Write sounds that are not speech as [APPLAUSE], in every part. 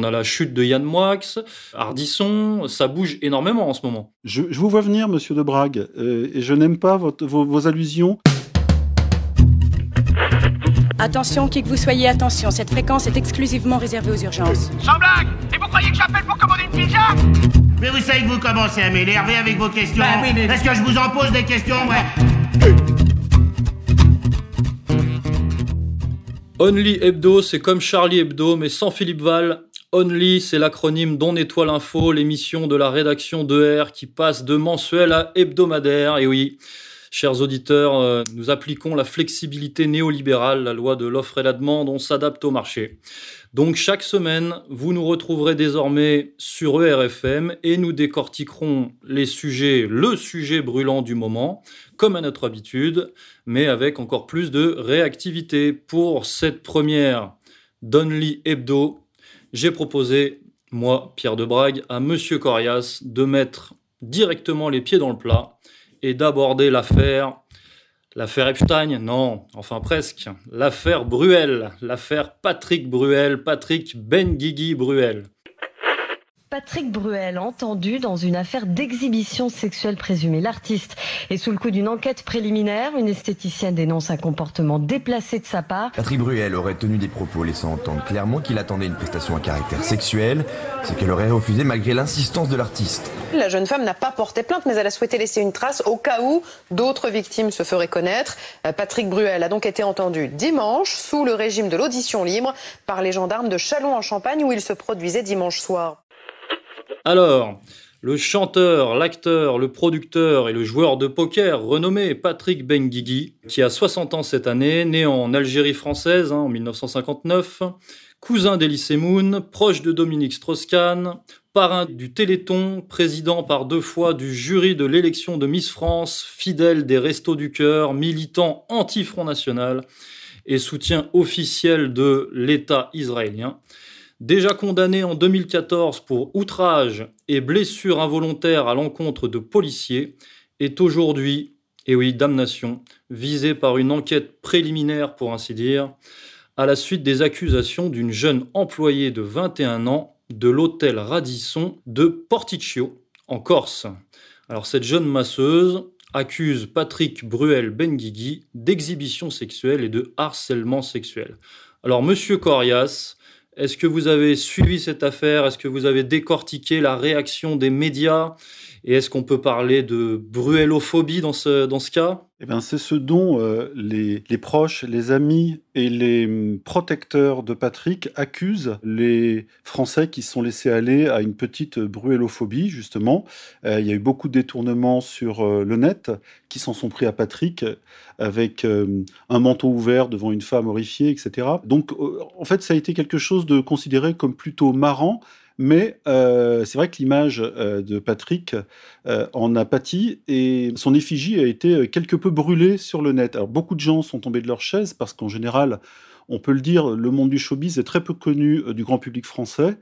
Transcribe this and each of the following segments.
On a la chute de Yann Moix, Ardisson, ça bouge énormément en ce moment. Je, vous vois venir, monsieur de Brague, euh, et je n'aime pas vos, vos allusions. Attention, qui que vous soyez, attention, cette fréquence est exclusivement réservée aux urgences. Sans blague Et vous croyez que j'appelle pour commander une pizza? Mais vous savez que vous commencez à m'énerver avec vos questions. Bah oui, mais- Est-ce que je vous en pose des questions ouais? Only Hebdo, c'est comme Charlie Hebdo, mais sans Philippe Val. Only, c'est l'acronyme d'On nettoie l'info, l'émission de la rédaction de R qui passe de mensuel à hebdomadaire. Et oui, chers auditeurs, euh, nous appliquons la flexibilité néolibérale, la loi de l'offre et la demande, on s'adapte au marché. Donc chaque semaine, vous nous retrouverez désormais sur ERFM et nous décortiquerons les sujets, le sujet brûlant du moment, comme à notre habitude, mais avec encore plus de réactivité. Pour cette première Donly Hebdo, j'ai proposé, moi, Pierre de Brague, à Monsieur Corias de mettre directement les pieds dans le plat et d'aborder l'affaire. L'affaire Epstein, non, enfin presque. L'affaire Bruel, l'affaire Patrick Bruel, Patrick Benguigui Bruel. Patrick Bruel, entendu dans une affaire d'exhibition sexuelle présumée. L'artiste est sous le coup d'une enquête préliminaire. Une esthéticienne dénonce un comportement déplacé de sa part. Patrick Bruel aurait tenu des propos laissant entendre clairement qu'il attendait une prestation à caractère sexuel, ce qu'elle aurait refusé malgré l'insistance de l'artiste. La jeune femme n'a pas porté plainte, mais elle a souhaité laisser une trace au cas où d'autres victimes se feraient connaître. Euh, Patrick Bruel a donc été entendu dimanche sous le régime de l'audition libre par les gendarmes de Châlons-en-Champagne où il se produisait dimanche soir. Alors, le chanteur, l'acteur, le producteur et le joueur de poker renommé Patrick Benguigui, qui a 60 ans cette année, né en Algérie française hein, en 1959, cousin d'Elysée Moon, proche de Dominique Strauss-Kahn, parrain du Téléthon, président par deux fois du jury de l'élection de Miss France, fidèle des Restos du Cœur, militant anti-Front National et soutien officiel de l'État israélien. Déjà condamné en 2014 pour outrage et blessure involontaire à l'encontre de policiers, est aujourd'hui, et oui, damnation, visé par une enquête préliminaire pour ainsi dire, à la suite des accusations d'une jeune employée de 21 ans de l'hôtel Radisson de Porticcio, en Corse. Alors cette jeune masseuse accuse Patrick Bruel Benguigui d'exhibition sexuelle et de harcèlement sexuel. Alors monsieur Corias, est-ce que vous avez suivi cette affaire? Est-ce que vous avez décortiqué la réaction des médias? Et est-ce qu'on peut parler de bruellophobie dans ce, dans ce cas? Eh ben, c'est ce dont euh, les, proches, les amis et les hum, protecteurs de Patrick accusent les Français qui se sont laissés aller à une petite bruellophobie, justement. Euh, il y a eu beaucoup de détournements sur euh, le net qui s'en sont pris à Patrick avec euh, un manteau ouvert devant une femme horrifiée, etc. Donc, euh, en fait, ça a été quelque chose de considéré comme plutôt marrant. Mais euh, c'est vrai que l'image euh, de Patrick euh, en a pâti et son effigie a été quelque peu brûlée sur le net. Beaucoup de gens sont tombés de leur chaise parce qu'en général, on peut le dire, le monde du showbiz est très peu connu du grand public français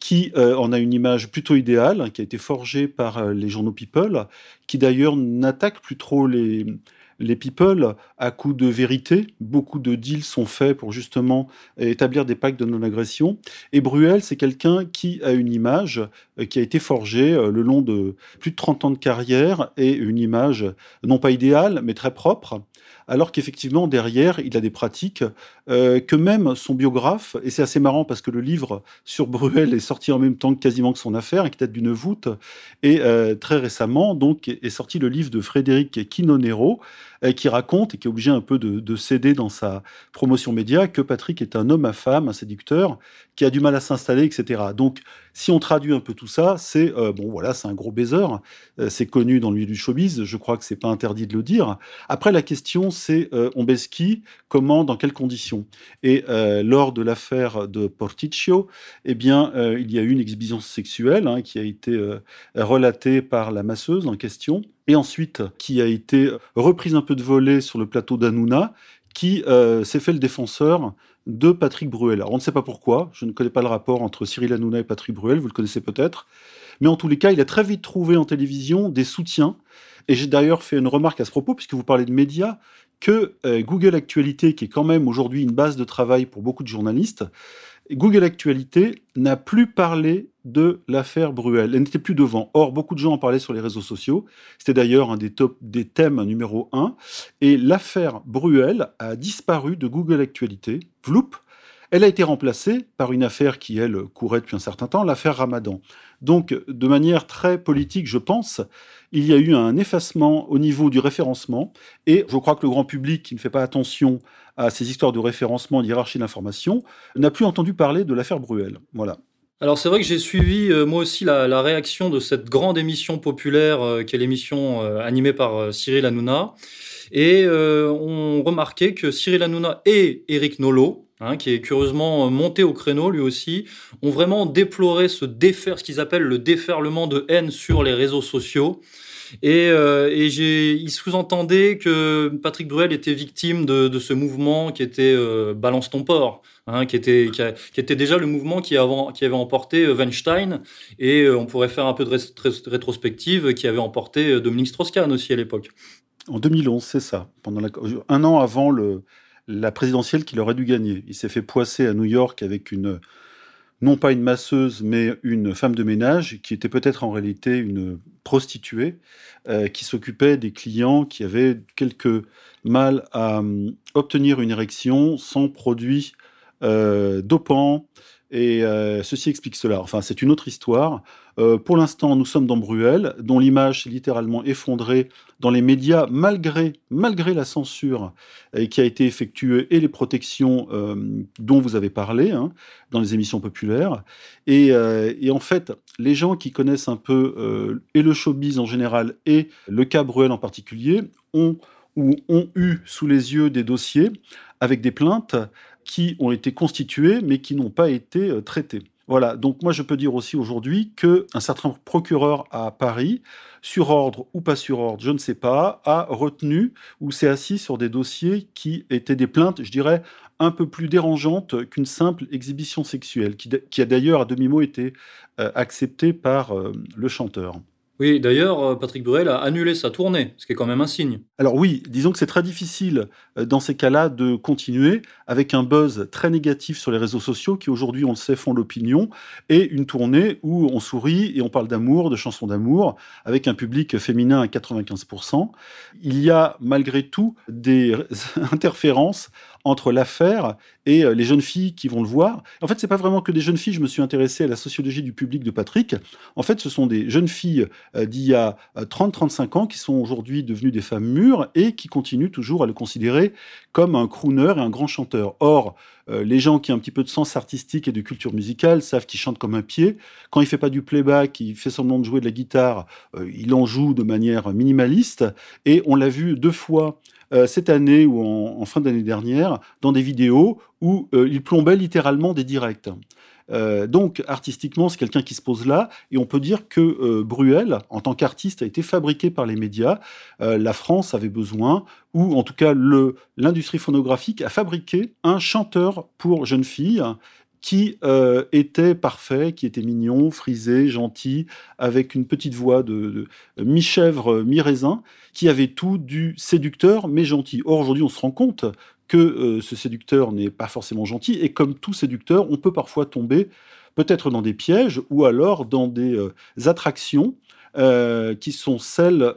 qui en a une image plutôt idéale, hein, qui a été forgée par les journaux People, qui d'ailleurs n'attaquent plus trop les, les people à coup de vérité. Beaucoup de deals sont faits pour justement établir des pactes de non-agression. Et Bruel, c'est quelqu'un qui a une image euh, qui a été forgée euh, le long de plus de 30 ans de carrière et une image non pas idéale, mais très propre. Alors qu'effectivement, derrière, il a des pratiques euh, que même son biographe, et c'est assez marrant parce que le livre sur Bruel est sorti en même temps quasiment que son affaire, qui date d'une voûte, et euh, très récemment, donc, est sorti le livre de Frédéric Quinonero, euh, qui raconte et qui est obligé un peu de, de céder dans sa promotion média que Patrick est un homme à femme, un séducteur, qui a du mal à s'installer, etc. Donc, si on traduit un peu tout ça, c'est euh, bon, voilà, c'est un gros baiser. Euh, c'est connu dans le milieu du showbiz. Je crois que c'est pas interdit de le dire. Après, la question, c'est euh, on baisse qui, comment, dans quelles conditions? Et lors de l'affaire de Porticcio, eh bien, il y a eu une exhibition sexuelle hein, qui a été relatée par la masseuse en question, et ensuite qui a été reprise un peu de volée sur le plateau d'Anouna, qui s'est fait le défenseur de Patrick Bruel. Alors, on ne sait pas pourquoi, je ne connais pas le rapport entre Cyril Hanouna et Patrick Bruel, vous le connaissez peut-être, mais en tous les cas, il a très vite trouvé en télévision des soutiens, et j'ai d'ailleurs fait une remarque à ce propos, puisque vous parlez de médias, que euh, Google Actualité, qui est quand même aujourd'hui une base de travail pour beaucoup de journalistes, Google Actualité n'a plus parlé de l'affaire Bruel. Elle n'était plus devant. Or, beaucoup de gens en parlaient sur les réseaux sociaux. C'était d'ailleurs un des, top, des thèmes numéro un. Et l'affaire Bruel a disparu de Google Actualité. Vloup, elle a été remplacée par une affaire qui, elle, courait depuis un certain temps, l'affaire Ramadan. Donc, de manière très politique, je pense, il y a eu un effacement au niveau du référencement. Et je crois que le grand public qui ne fait pas attention à ces histoires de référencement et d'hierarchie d'information n'a plus entendu parler de l'affaire Bruel. Voilà. Alors c'est vrai que j'ai suivi euh, moi aussi la, réaction de cette grande émission populaire euh, qui est l'émission euh, animée par Cyril Hanouna. Et on remarquait que Cyril Hanouna et Eric Nolot, Hein, qui est curieusement monté au créneau lui aussi, ont vraiment déploré ce défer, ce qu'ils appellent le déferlement de haine sur les réseaux sociaux. Et, euh, et ils sous-entendaient que Patrick Bruel était victime de, ce mouvement qui était euh, Balance ton port, hein, qui, était, déjà le mouvement qui, avait emporté euh, Weinstein, et euh, on pourrait faire un peu de rétrospective, qui avait emporté Dominique Strauss-Kahn aussi à l'époque. En 2011, c'est ça. Pendant un an avant la présidentielle qu'il aurait dû gagner. Il s'est fait poisser à New York avec une, non pas une masseuse, mais une femme de ménage qui était peut-être en réalité une prostituée euh, qui s'occupait des clients qui avaient quelques mal à hum, obtenir une érection sans produit euh, dopant. Et euh, ceci explique cela. Enfin, c'est une autre histoire. Euh, pour l'instant, nous sommes dans Bruel, dont l'image s'est littéralement effondrée dans les médias, malgré, malgré la censure euh, qui a été effectuée et les protections euh, dont vous avez parlé hein, dans les émissions populaires. Et, en fait, les gens qui connaissent un peu et le showbiz en général et le cas Bruel en particulier ont ou ont eu sous les yeux des dossiers avec des plaintes qui ont été constituées mais qui n'ont pas été traitées. Voilà, donc moi je peux dire aussi aujourd'hui qu'un certain procureur à Paris, sur ordre ou pas sur ordre, je ne sais pas, a retenu ou s'est assis sur des dossiers qui étaient des plaintes, je dirais, un peu plus dérangeantes qu'une simple exhibition sexuelle, qui, a d'ailleurs à demi-mot été euh, acceptée par euh, le chanteur. Oui, d'ailleurs, euh, Patrick Bruel a annulé sa tournée, ce qui est quand même un signe. Alors oui, disons que c'est très difficile euh, dans ces cas-là de continuer avec un buzz très négatif sur les réseaux sociaux qui aujourd'hui, on le sait, font l'opinion, et une tournée où on sourit et on parle d'amour, de chansons d'amour, avec un public féminin à 95%. Il y a malgré tout des [LAUGHS] interférences entre l'affaire et euh, les jeunes filles qui vont le voir. En fait, c'est pas vraiment que des jeunes filles. Je me suis intéressé à la sociologie du public de Patrick. En fait, ce sont des jeunes filles euh, d'il y a 30-35 euh, ans qui sont aujourd'hui devenues des femmes mûres et qui continuent toujours à le considérer comme un crooner et un grand chanteur. Or, les gens qui ont un petit peu de sens artistique et de culture musicale savent qu'il chante comme un pied. Quand il fait pas du playback, il fait semblant de jouer de la guitare, il en joue de manière minimaliste. Et on l'a vu deux fois euh, cette année ou en, fin d'année dernière dans des vidéos où euh, il plombait littéralement des directs. Euh, donc, artistiquement, c'est quelqu'un qui se pose là, et on peut dire que Bruel, en tant qu'artiste, a été fabriqué par les médias. la France avait besoin, ou en tout cas l'industrie phonographique a fabriqué un chanteur pour jeunes filles qui euh, était parfait, qui était mignon, frisé, gentil, avec une petite voix de, mi-chèvre, mi-raisin, qui avait tout du séducteur, mais gentil. Or, aujourd'hui, on se rend compte que euh, ce séducteur n'est pas forcément gentil, et comme tout séducteur, on peut parfois tomber peut-être dans des pièges, ou alors dans des euh, attractions qui sont celles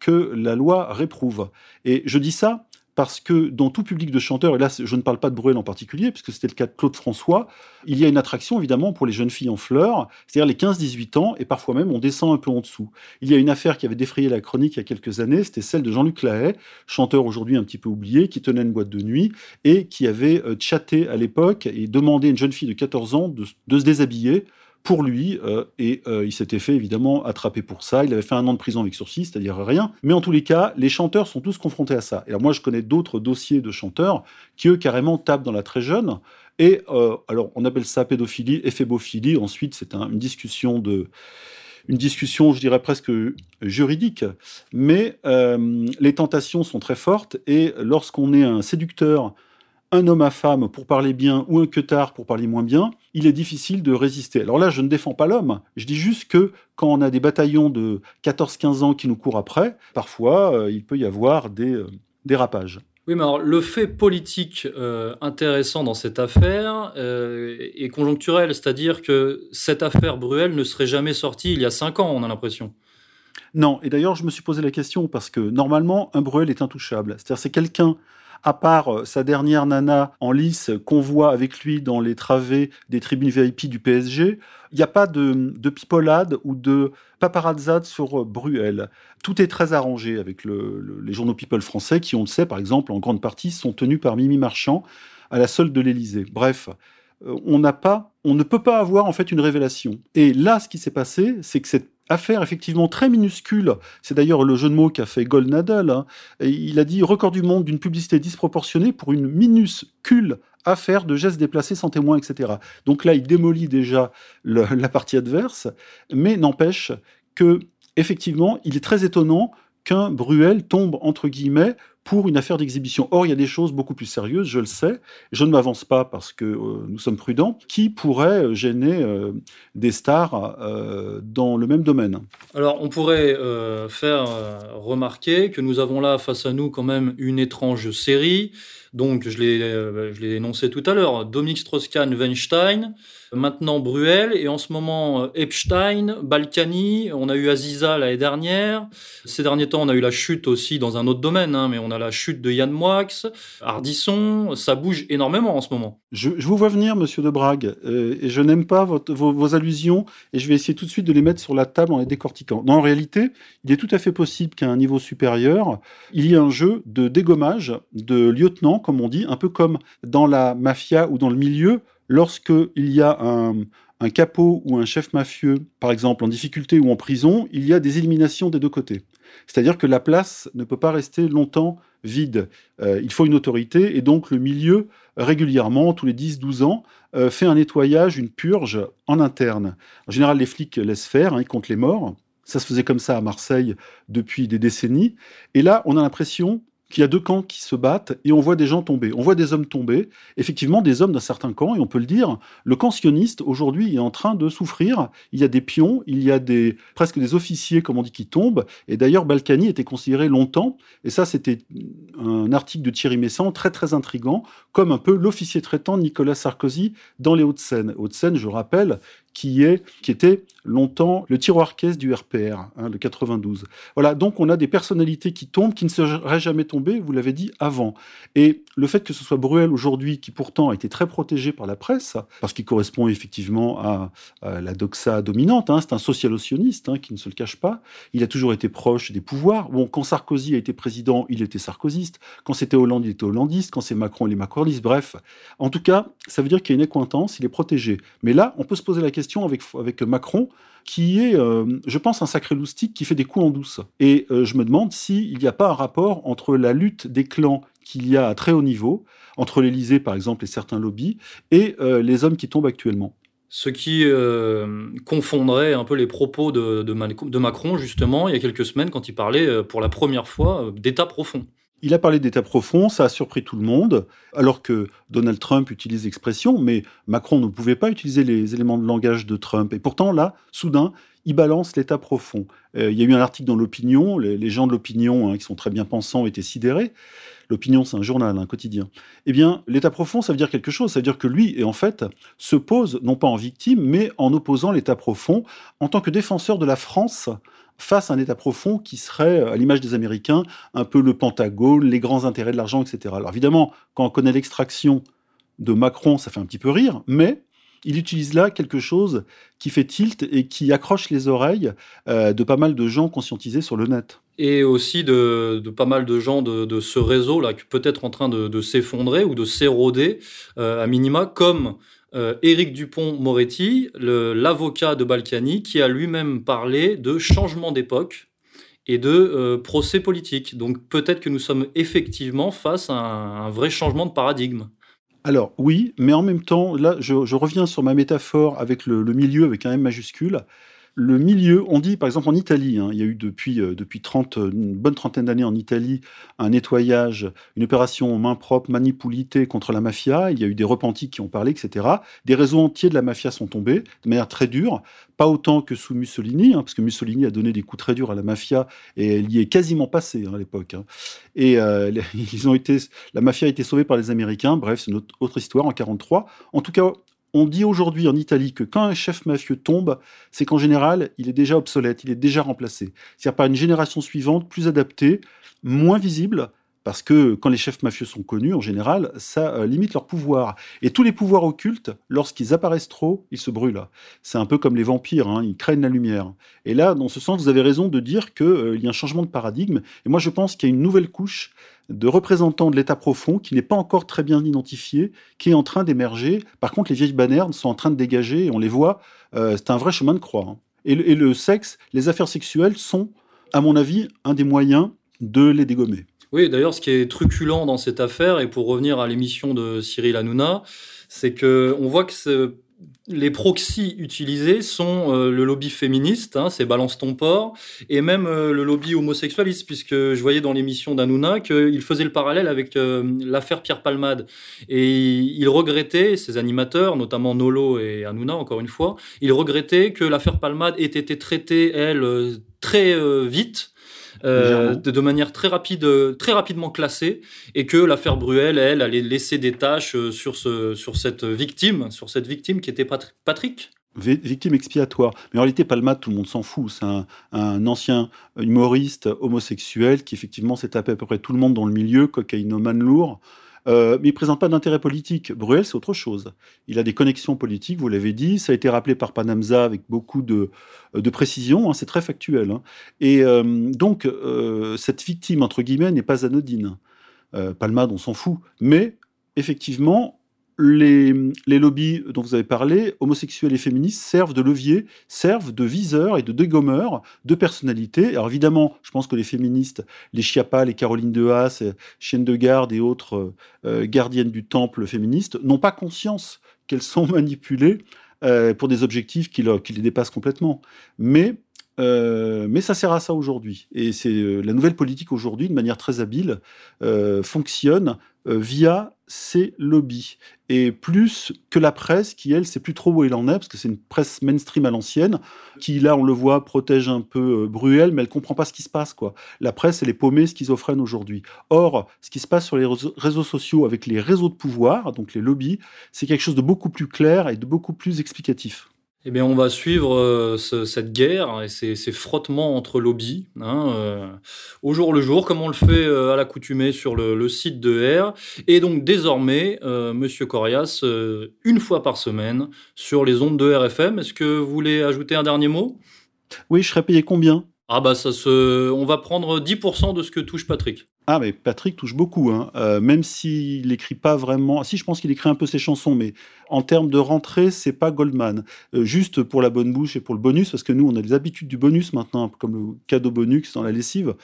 que la loi réprouve. Et je dis ça parce que dans tout public de chanteurs, et là je ne parle pas de Bruel en particulier, puisque c'était le cas de Claude François, il y a une attraction évidemment pour les jeunes filles en fleurs, c'est-à-dire les 15-18 ans, et parfois même on descend un peu en dessous. Il y a une affaire qui avait défrayé la chronique il y a quelques années, c'était celle de Jean-Luc Lahaye, chanteur aujourd'hui un petit peu oublié, qui tenait une boîte de nuit et qui avait euh, chatté à l'époque et demandé à une jeune fille de 14 ans de se déshabiller pour lui, euh, et euh, il s'était fait évidemment attraper pour ça. Il avait fait un an de prison avec sursis, c'est-à-dire rien. Mais en tous les cas, les chanteurs sont tous confrontés à ça. Et alors moi, je connais d'autres dossiers de chanteurs qui, eux, carrément tapent dans la très jeune. Et euh, alors, on appelle ça pédophilie, éphébophilie. Ensuite, c'est une discussion de une discussion, je dirais presque juridique, mais les tentations sont très fortes et lorsqu'on est un séducteur un homme à femme pour parler bien ou un queutard pour parler moins bien, il est difficile de résister. Alors là, je ne défends pas l'homme, je dis juste que quand on a des bataillons de 14-15 ans qui nous courent après, parfois, euh, il peut y avoir des euh, dérapages. Oui, mais alors le fait politique euh, intéressant dans cette affaire euh, est conjoncturel, c'est-à-dire que cette affaire Bruel ne serait jamais sortie il y a cinq ans, on a l'impression. Non, et d'ailleurs je me suis posé la question parce que normalement un Bruel est intouchable, c'est-à-dire c'est quelqu'un à part euh, sa dernière nana en lice qu'on voit avec lui dans les travées des tribunes VIP du PSG, il n'y a pas de, de, pipolade ou de paparazzade sur euh, Bruel. Tout est très arrangé avec les journaux People français qui, on le sait, par exemple, en grande partie, sont tenus par Mimi Marchand à la solde de l'Élysée. Bref, euh, on n'a pas, on ne peut pas avoir en fait une révélation. Et là, ce qui s'est passé, c'est que cette affaire effectivement très minuscule. C'est d'ailleurs le jeu de mots qu'a fait Goldnadel. Hein. il a dit record du monde d'une publicité disproportionnée pour une minuscule affaire de gestes déplacés sans témoin, etc. Donc là, il démolit déjà [LAUGHS] la partie adverse, mais n'empêche que effectivement, il est très étonnant qu'un Bruel tombe entre guillemets pour une affaire d'exhibition. Or, il y a des choses beaucoup plus sérieuses, je le sais, je ne m'avance pas parce que euh, nous sommes prudents, qui pourraient euh, gêner euh, des stars dans le même domaine. Alors, on pourrait faire remarquer que nous avons là face à nous quand même une étrange série. Donc, je l'ai énoncé tout à l'heure, Dominique Strauss-Kahn, maintenant Bruel, et en ce moment Epstein, Balkany, on a eu Aziza l'année dernière. Ces derniers temps, on a eu la chute aussi dans un autre domaine, hein, mais on a la chute de Yann Moix, Ardisson, ça bouge énormément en ce moment. Je, vous vois venir, monsieur de Brague, euh, et je n'aime pas vos, allusions, et je vais essayer tout de suite de les mettre sur la table en les décortiquant. en réalité, il est tout à fait possible qu'à un niveau supérieur, il y ait un jeu de dégommage de comme on dit, un peu comme dans la mafia ou dans le milieu, lorsqu'il y a un, un capot ou un chef mafieux, par exemple, en difficulté ou en prison, il y a des éliminations des deux côtés. C'est-à-dire que la place ne peut pas rester longtemps vide. Euh, il faut une autorité et donc le milieu, régulièrement, tous les 10-12 ans, euh, fait un nettoyage, une purge en interne. En général, les flics laissent faire, hein, ils comptent les morts. Ça se faisait comme ça à Marseille depuis des décennies. Et là, on a l'impression qu'il y a deux camps qui se battent et on voit des gens tomber. On voit des hommes tomber, effectivement des hommes d'un certain camp, et on peut le dire, le camp sioniste aujourd'hui est en train de souffrir. Il y a des pions, il y a des presque des officiers, comme on dit, qui tombent. Et d'ailleurs, Balkany était considéré longtemps, et ça c'était un article de Thierry Messant très très intrigant, comme un peu l'officier traitant Nicolas Sarkozy dans les Hauts-de-Seine. Hauts-de-Seine, je rappelle, qui, était longtemps le tiroir caisse du RPR, hein, le 92. Voilà, donc on a des personnalités qui tombent, qui ne seraient jamais tombées, vous l'avez dit, avant. Et le fait que ce soit Bruel aujourd'hui, qui pourtant a été très protégé par la presse, parce qu'il correspond effectivement à, la doxa dominante, hein, c'est un social-sioniste hein, qui ne se le cache pas, il a toujours été proche des pouvoirs. Bon, quand Sarkozy a été président, il était sarkozyste, quand c'était Hollande, il était hollandiste, quand c'est Macron, il est macroniste, bref. En tout cas, ça veut dire qu'il y a une accointance, il est protégé. Mais là, on peut se poser la question avec, Macron, qui est, euh, je pense, un sacré loustique qui fait des coups en douce. Et euh, je me demande s'il n'y a pas un rapport entre la lutte des clans qu'il y a à très haut niveau, entre l'Élysée par exemple et certains lobbies, et euh, les hommes qui tombent actuellement. Ce qui confondrait un peu les propos de, de, Macron, justement, il y a quelques semaines, quand il parlait pour la première fois d'État profond. Il a parlé d'État profond, ça a surpris tout le monde, alors que Donald Trump utilise l'expression, mais Macron ne pouvait pas utiliser les éléments de langage de Trump. Et pourtant, là, soudain, il balance l'État profond. Euh, il y a eu un article dans l'opinion, les, gens de l'opinion, hein, qui sont très bien pensants, étaient sidérés. L'opinion, c'est un journal, un quotidien. Eh bien, l'État profond, ça veut dire quelque chose. Ça veut dire que lui, et en fait, se pose non pas en victime, mais en opposant l'État profond en tant que défenseur de la France face à un État profond qui serait, à l'image des Américains, un peu le Pentagone, les grands intérêts de l'argent, etc. Alors évidemment, quand on connaît l'extraction de Macron, ça fait un petit peu rire, mais il utilise là quelque chose qui fait tilt et qui accroche les oreilles euh, de pas mal de gens conscientisés sur le net. Et aussi de, pas mal de gens de, ce réseau-là, qui peut-être en train de, s'effondrer ou de s'éroder, euh, à minima, comme euh, Éric Dupont-Moretti, l'avocat de Balkany, qui a lui-même parlé de changement d'époque et de euh, procès politique. Donc peut-être que nous sommes effectivement face à un, vrai changement de paradigme. Alors oui, mais en même temps, là, je, reviens sur ma métaphore avec le, milieu avec un M majuscule. Le milieu, on dit par exemple en Italie, hein, il y a eu depuis, euh, depuis 30, une bonne trentaine d'années en Italie un nettoyage, une opération main propre, manipulité contre la mafia. Il y a eu des repentis qui ont parlé, etc. Des réseaux entiers de la mafia sont tombés de manière très dure, pas autant que sous Mussolini, hein, parce que Mussolini a donné des coups très durs à la mafia et elle y est quasiment passée hein, à l'époque. Et euh, [LAUGHS] ils ont été, la mafia a été sauvée par les Américains. Bref, c'est une autre histoire en 43. En tout cas, on dit aujourd'hui en Italie que quand un chef mafieux tombe, c'est qu'en général, il est déjà obsolète, il est déjà remplacé. C'est-à-dire par une génération suivante plus adaptée, moins visible, parce que quand les chefs mafieux sont connus, en général, ça euh, limite leur pouvoir. Et tous les pouvoirs occultes, lorsqu'ils apparaissent trop, ils se brûlent. C'est un peu comme les vampires, hein, ils craignent la lumière. Et là, dans ce sens, vous avez raison de dire qu'il euh, y a un changement de paradigme. Et moi, je pense qu'il y a une nouvelle couche de représentants de l'État profond qui n'est pas encore très bien identifié, qui est en train d'émerger. Par contre, les vieilles bannières sont en train de dégager, et on les voit, euh, c'est un vrai chemin de croix. Hein. Et, le sexe, les affaires sexuelles sont, à mon avis, un des moyens de les dégommer. Oui, d'ailleurs, ce qui est truculent dans cette affaire, et pour revenir à l'émission de Cyril Hanouna, c'est que on voit que les proxys utilisés sont euh, le lobby féministe, hein, c'est Balance ton port, et même euh, le lobby homosexualiste, puisque je voyais dans l'émission d'Hanouna qu'il faisait le parallèle avec euh, l'affaire Pierre Palmade. Et il regrettait, ses animateurs, notamment Nolo et Hanouna, encore une fois, il regrettait que l'affaire Palmade ait été traitée, elle, très vite, euh, de, manière très rapide, très rapidement classée, et que l'affaire Bruel, elle, allait laisser des tâches euh, sur, ce, sur cette victime, sur cette victime qui était Patrick? Victime expiatoire. Mais en réalité, Palmade, tout le monde s'en fout. C'est un, ancien humoriste homosexuel qui, effectivement, s'est tapé à peu près tout le monde dans le milieu, cocaïnomane lourd. Euh, mais il ne présente pas d'intérêt politique. Bruel, c'est autre chose. Il a des connexions politiques, vous l'avez dit. Ça a été rappelé par Panamza avec beaucoup de, précision. Hein, c'est très factuel. Hein. Et euh, donc, euh, cette victime, entre guillemets, n'est pas anodine. Palmade, on s'en fout. Mais effectivement, les, lobbies dont vous avez parlé, homosexuels et féministes, servent de levier, servent de viseurs et de dégommeurs de personnalités. Alors évidemment, je pense que les féministes, les Chiappa, les Caroline de Haas, Chienne de Garde et autres euh, gardiennes du temple féministe, n'ont pas conscience qu'elles sont [LAUGHS] manipulées euh, pour des objectifs qui, les dépassent complètement. Mais euh, mais ça sert à ça aujourd'hui. Et c'est la nouvelle politique aujourd'hui, de manière très habile, fonctionne via ces lobbies. Et plus que la presse, qui, elle, sait plus trop où il en est, parce que c'est une presse mainstream à l'ancienne, qui, là, on le voit, protège un peu euh, Bruel, mais elle comprend pas ce qui se passe, quoi. La presse, elle est paumée, schizophrène aujourd'hui. Or, ce qui se passe sur les réseaux sociaux avec les réseaux de pouvoir, donc les lobbies, c'est quelque chose de beaucoup plus clair et de beaucoup plus explicatif. Eh bien, on va suivre euh, cette guerre et ces, frottements entre lobbies hein, euh, au jour le jour, comme on le fait euh, à l'accoutumée sur le, site de R. Et donc, désormais, Monsieur Corias, une fois par semaine sur les ondes de RFM. Est-ce que vous voulez ajouter un dernier mot? Oui, je serais payé combien? Ah, bah, ça se... on va prendre 10% de ce que touche Patrick. Ah, mais Patrick touche beaucoup, hein. Euh, même s'il n'écrit pas vraiment. Si, je pense qu'il écrit un peu ses chansons, mais en termes de rentrée, c'est pas Goldman. Euh, juste pour la bonne bouche et pour le bonus, parce que nous, on a les habitudes du bonus maintenant, comme le cadeau bonus dans la lessive.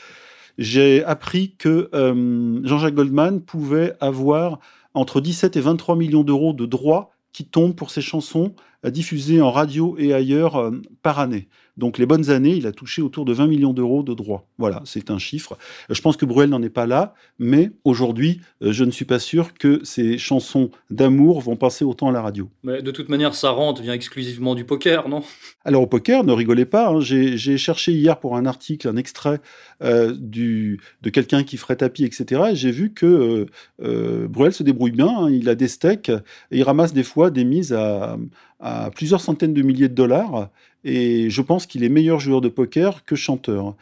J'ai appris que euh, Jean-Jacques Goldman pouvait avoir entre 17 et 23 millions d'euros de droits qui tombent pour ses chansons diffusées en radio et ailleurs par année. Donc les bonnes années, il a touché autour de 20 millions d'euros de droits. Voilà, c'est un chiffre. Je pense que Bruel n'en est pas là, mais aujourd'hui, euh, je ne suis pas sûr que ces chansons d'amour vont passer autant à la radio. Mais de toute manière, sa rente vient exclusivement du poker, non? Alors au poker, ne rigolez pas. Hein. J'ai cherché hier pour un article, un extrait euh, du, de quelqu'un qui ferait tapis, etc. Et j'ai vu que euh, Bruel se débrouille bien. Hein. Il a des steaks et il ramasse des fois des mises à, à plusieurs centaines de milliers de dollars. Et je pense qu'il est meilleur joueur de poker que chanteur.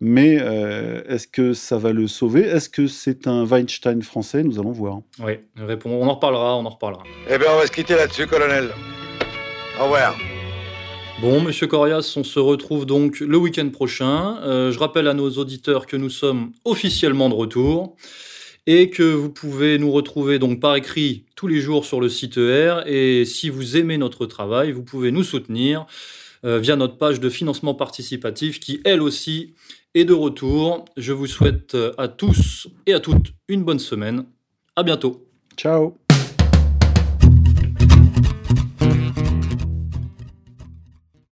Mais euh, est-ce que ça va le sauver? Est-ce que c'est un Weinstein français? Nous allons voir. Oui, on en reparlera, on en reparlera. Eh bien, on va se quitter là-dessus, colonel. Au revoir. Bon, monsieur Corias, on se retrouve donc le week-end prochain. Euh, je rappelle à nos auditeurs que nous sommes officiellement de retour et que vous pouvez nous retrouver donc par écrit tous les jours sur le site ER. Et si vous aimez notre travail, vous pouvez nous soutenir euh, via notre page de financement participatif qui, elle aussi, est de retour. Je vous souhaite euh, à tous et à toutes une bonne semaine. À bientôt. Ciao.